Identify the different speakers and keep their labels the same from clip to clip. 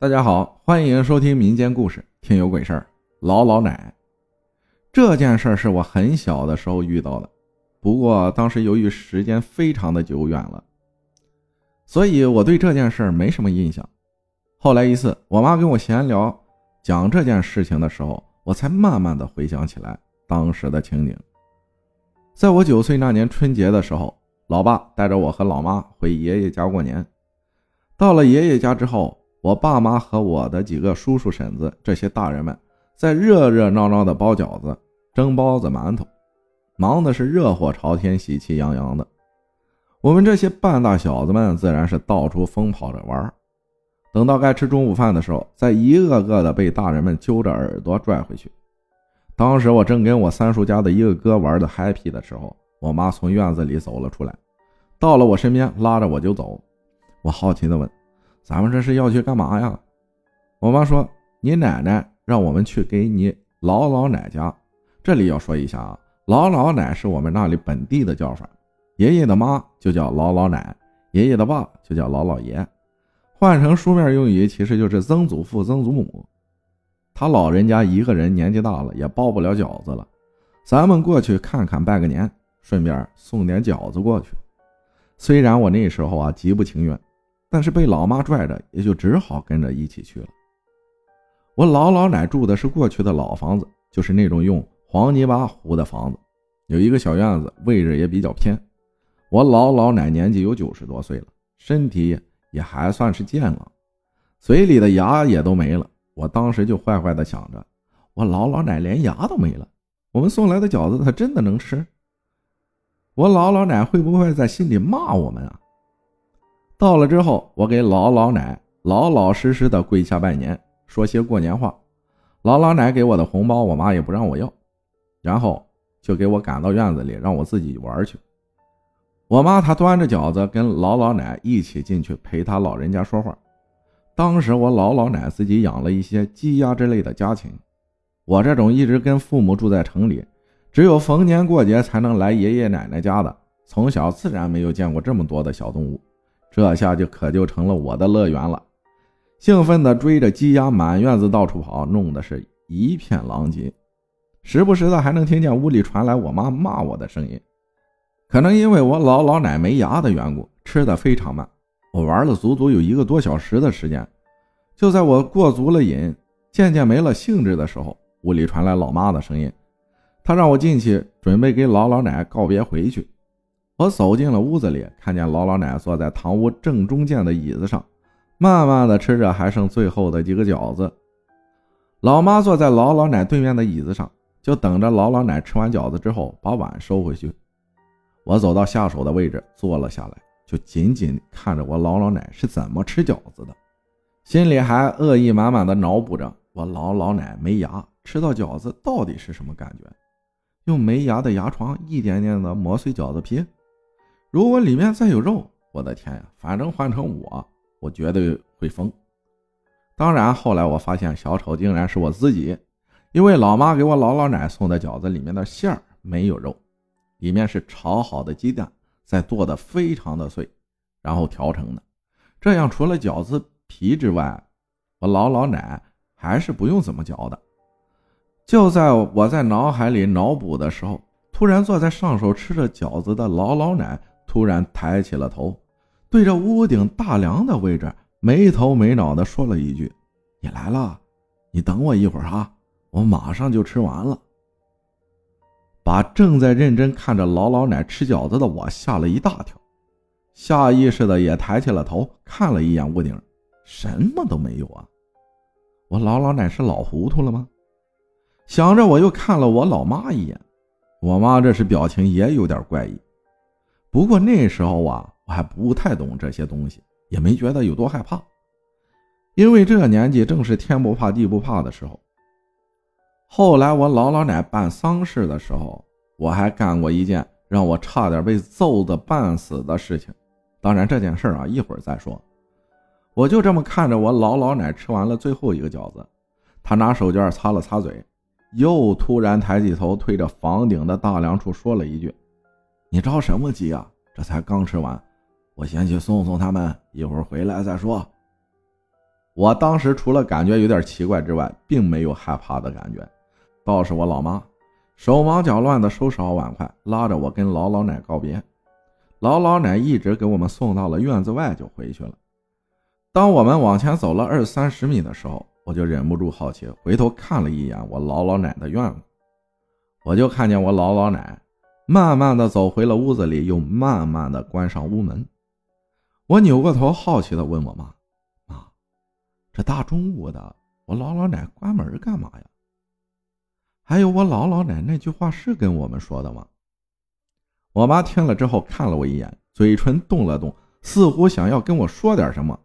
Speaker 1: 大家好，欢迎收听民间故事，听有鬼事儿。老老奶，这件事是我很小的时候遇到的，不过当时由于时间非常的久远了，所以我对这件事没什么印象。后来一次，我妈跟我闲聊讲这件事情的时候，我才慢慢的回想起来当时的情景。在我九岁那年春节的时候，老爸带着我和老妈回爷爷家过年。到了爷爷家之后，我爸妈和我的几个叔叔婶子这些大人们在热热闹闹的包饺子、蒸包子、馒头，忙的是热火朝天、喜气洋洋的。我们这些半大小子们自然是到处疯跑着玩。等到该吃中午饭的时候，再一个个的被大人们揪着耳朵拽回去。当时我正跟我三叔家的一个哥玩的 happy 的时候，我妈从院子里走了出来，到了我身边，拉着我就走。我好奇的问。咱们这是要去干嘛呀？我妈说：“你奶奶让我们去给你老老奶家。”这里要说一下啊，老老奶是我们那里本地的叫法，爷爷的妈就叫老老奶，爷爷的爸就叫老老爷，换成书面用语其实就是曾祖父、曾祖母。他老人家一个人年纪大了，也包不了饺子了，咱们过去看看拜个年，顺便送点饺子过去。虽然我那时候啊极不情愿。但是被老妈拽着，也就只好跟着一起去了。我老老奶住的是过去的老房子，就是那种用黄泥巴糊的房子，有一个小院子，位置也比较偏。我老老奶年纪有九十多岁了，身体也还算是健朗，嘴里的牙也都没了。我当时就坏坏的想着，我老老奶连牙都没了，我们送来的饺子她真的能吃？我老老奶会不会在心里骂我们啊？到了之后，我给老老奶老老实实的跪下拜年，说些过年话。老老奶给我的红包，我妈也不让我要，然后就给我赶到院子里，让我自己玩去。我妈她端着饺子跟老老奶一起进去陪她老人家说话。当时我老老奶自己养了一些鸡鸭之类的家禽，我这种一直跟父母住在城里，只有逢年过节才能来爷爷奶奶家的，从小自然没有见过这么多的小动物。这下就可就成了我的乐园了，兴奋地追着鸡鸭满院子到处跑，弄得是一片狼藉。时不时的还能听见屋里传来我妈骂我的声音。可能因为我老老奶没牙的缘故，吃的非常慢。我玩了足足有一个多小时的时间。就在我过足了瘾，渐渐没了兴致的时候，屋里传来老妈的声音，她让我进去，准备给老老奶告别回去。我走进了屋子里，看见老老奶坐在堂屋正中间的椅子上，慢慢的吃着还剩最后的几个饺子。老妈坐在老老奶对面的椅子上，就等着老老奶吃完饺子之后把碗收回去。我走到下手的位置坐了下来，就紧紧看着我老老奶是怎么吃饺子的，心里还恶意满满的脑补着我老老奶没牙吃到饺子到底是什么感觉，用没牙的牙床一点点的磨碎饺子皮。如果里面再有肉，我的天呀！反正换成我，我绝对会疯。当然，后来我发现小丑竟然是我自己，因为老妈给我姥姥奶送的饺子里面的馅儿没有肉，里面是炒好的鸡蛋，再剁的非常的碎，然后调成的。这样除了饺子皮之外，我姥姥奶还是不用怎么嚼的。就在我在脑海里脑补的时候，突然坐在上手吃着饺子的姥姥奶。突然抬起了头，对着屋顶大梁的位置没头没脑的说了一句：“你来了，你等我一会儿啊，我马上就吃完了。”把正在认真看着老老奶吃饺子的我吓了一大跳，下意识的也抬起了头看了一眼屋顶，什么都没有啊！我老老奶是老糊涂了吗？想着，我又看了我老妈一眼，我妈这时表情也有点怪异。不过那时候啊，我还不太懂这些东西，也没觉得有多害怕，因为这年纪正是天不怕地不怕的时候。后来我老老奶办丧事的时候，我还干过一件让我差点被揍得半死的事情。当然这件事啊，一会儿再说。我就这么看着我老老奶吃完了最后一个饺子，她拿手绢擦了擦嘴，又突然抬起头，推着房顶的大梁处说了一句。你着什么急啊？这才刚吃完，我先去送送他们，一会儿回来再说。我当时除了感觉有点奇怪之外，并没有害怕的感觉。倒是我老妈，手忙脚乱的收拾好碗筷，拉着我跟老老奶告别。老老奶一直给我们送到了院子外就回去了。当我们往前走了二三十米的时候，我就忍不住好奇，回头看了一眼我老老奶的院子，我就看见我老老奶慢慢的走回了屋子里，又慢慢的关上屋门。我扭过头，好奇的问我妈：“妈，这大中午的，我老老奶关门干嘛呀？还有我老老奶那句话是跟我们说的吗？”我妈听了之后看了我一眼，嘴唇动了动，似乎想要跟我说点什么，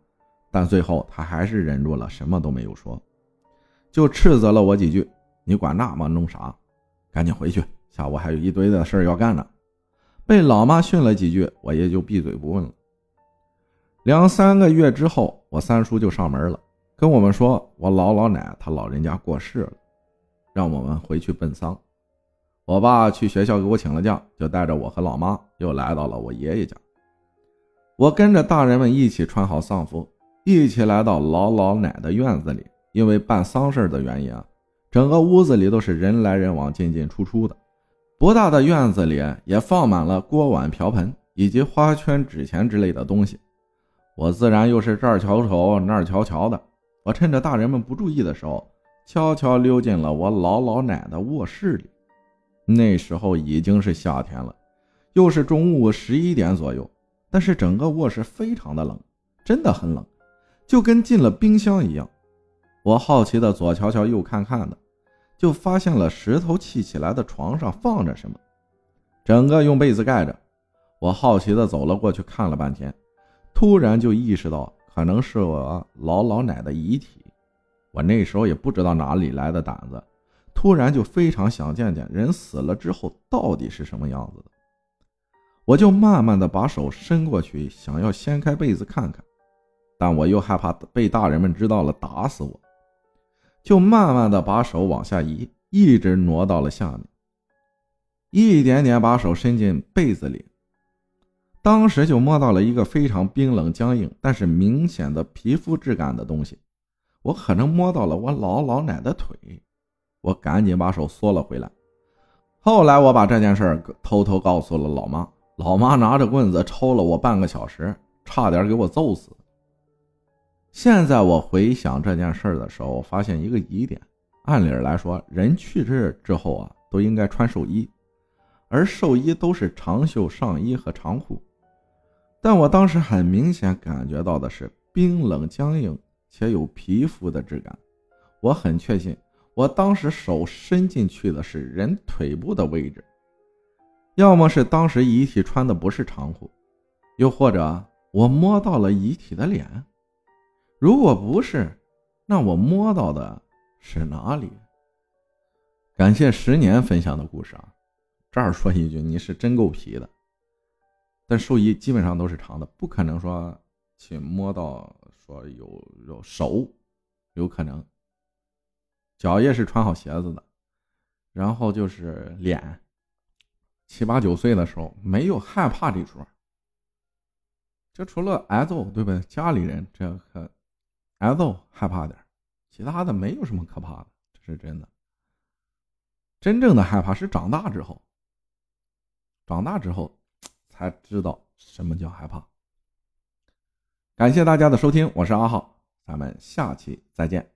Speaker 1: 但最后她还是忍住了，什么都没有说，就斥责了我几句：“你管那么弄啥？赶紧回去，下午还有一堆的事要干呢。”被老妈训了几句，我也就闭嘴不问了。两三个月之后，我三叔就上门了，跟我们说我老老奶他老人家过世了，让我们回去奔丧。我爸去学校给我请了假，就带着我和老妈又来到了我爷爷家。我跟着大人们一起穿好丧服，一起来到老老奶的院子里。因为办丧事的原因啊，整个屋子里都是人来人往、进进出出的。不大的院子里也放满了锅碗瓢盆以及花圈、纸钱之类的东西。我自然又是这儿瞧瞅那儿瞧瞧的。我趁着大人们不注意的时候，悄悄溜进了我老老奶的卧室里。那时候已经是夏天了，又是中午十一点左右，但是整个卧室非常的冷，真的很冷，就跟进了冰箱一样。我好奇的左瞧瞧右看看的，就发现了石头砌起来的床上放着什么，整个用被子盖着。我好奇的走了过去看了半天，突然就意识到可能是我老老奶的遗体。我那时候也不知道哪里来的胆子。突然就非常想见见人死了之后到底是什么样子的，我就慢慢的把手伸过去，想要掀开被子看看，但我又害怕被大人们知道了打死我，就慢慢的把手往下移，一直挪到了下面，一点点把手伸进被子里，当时就摸到了一个非常冰冷僵硬，但是明显的皮肤质感的东西，我可能摸到了我老老奶的腿。我赶紧把手缩了回来。后来我把这件事偷偷告诉了老妈，老妈拿着棍子抽了我半个小时，差点给我揍死。现在我回想这件事的时候，发现一个疑点：按理来说，人去世之后啊，都应该穿寿衣，而寿衣都是长袖上衣和长裤，但我当时很明显感觉到的是冰冷僵硬且有皮肤的质感，我很确信。我当时手伸进去的是人腿部的位置，要么是当时遗体穿的不是长裤，又或者我摸到了遗体的脸。如果不是，那我摸到的是哪里？感谢十年分享的故事啊！这儿说一句，你是真够皮的。但寿衣基本上都是长的，不可能说去摸到说有有手，有可能。脚也是穿好鞋子的，然后就是脸，七八九岁的时候没有害怕这说，这除了挨揍，对不对？家里人这可挨揍害怕点，其他的没有什么可怕的，这是真的。真正的害怕是长大之后，长大之后才知道什么叫害怕。感谢大家的收听，我是阿浩，咱们下期再见。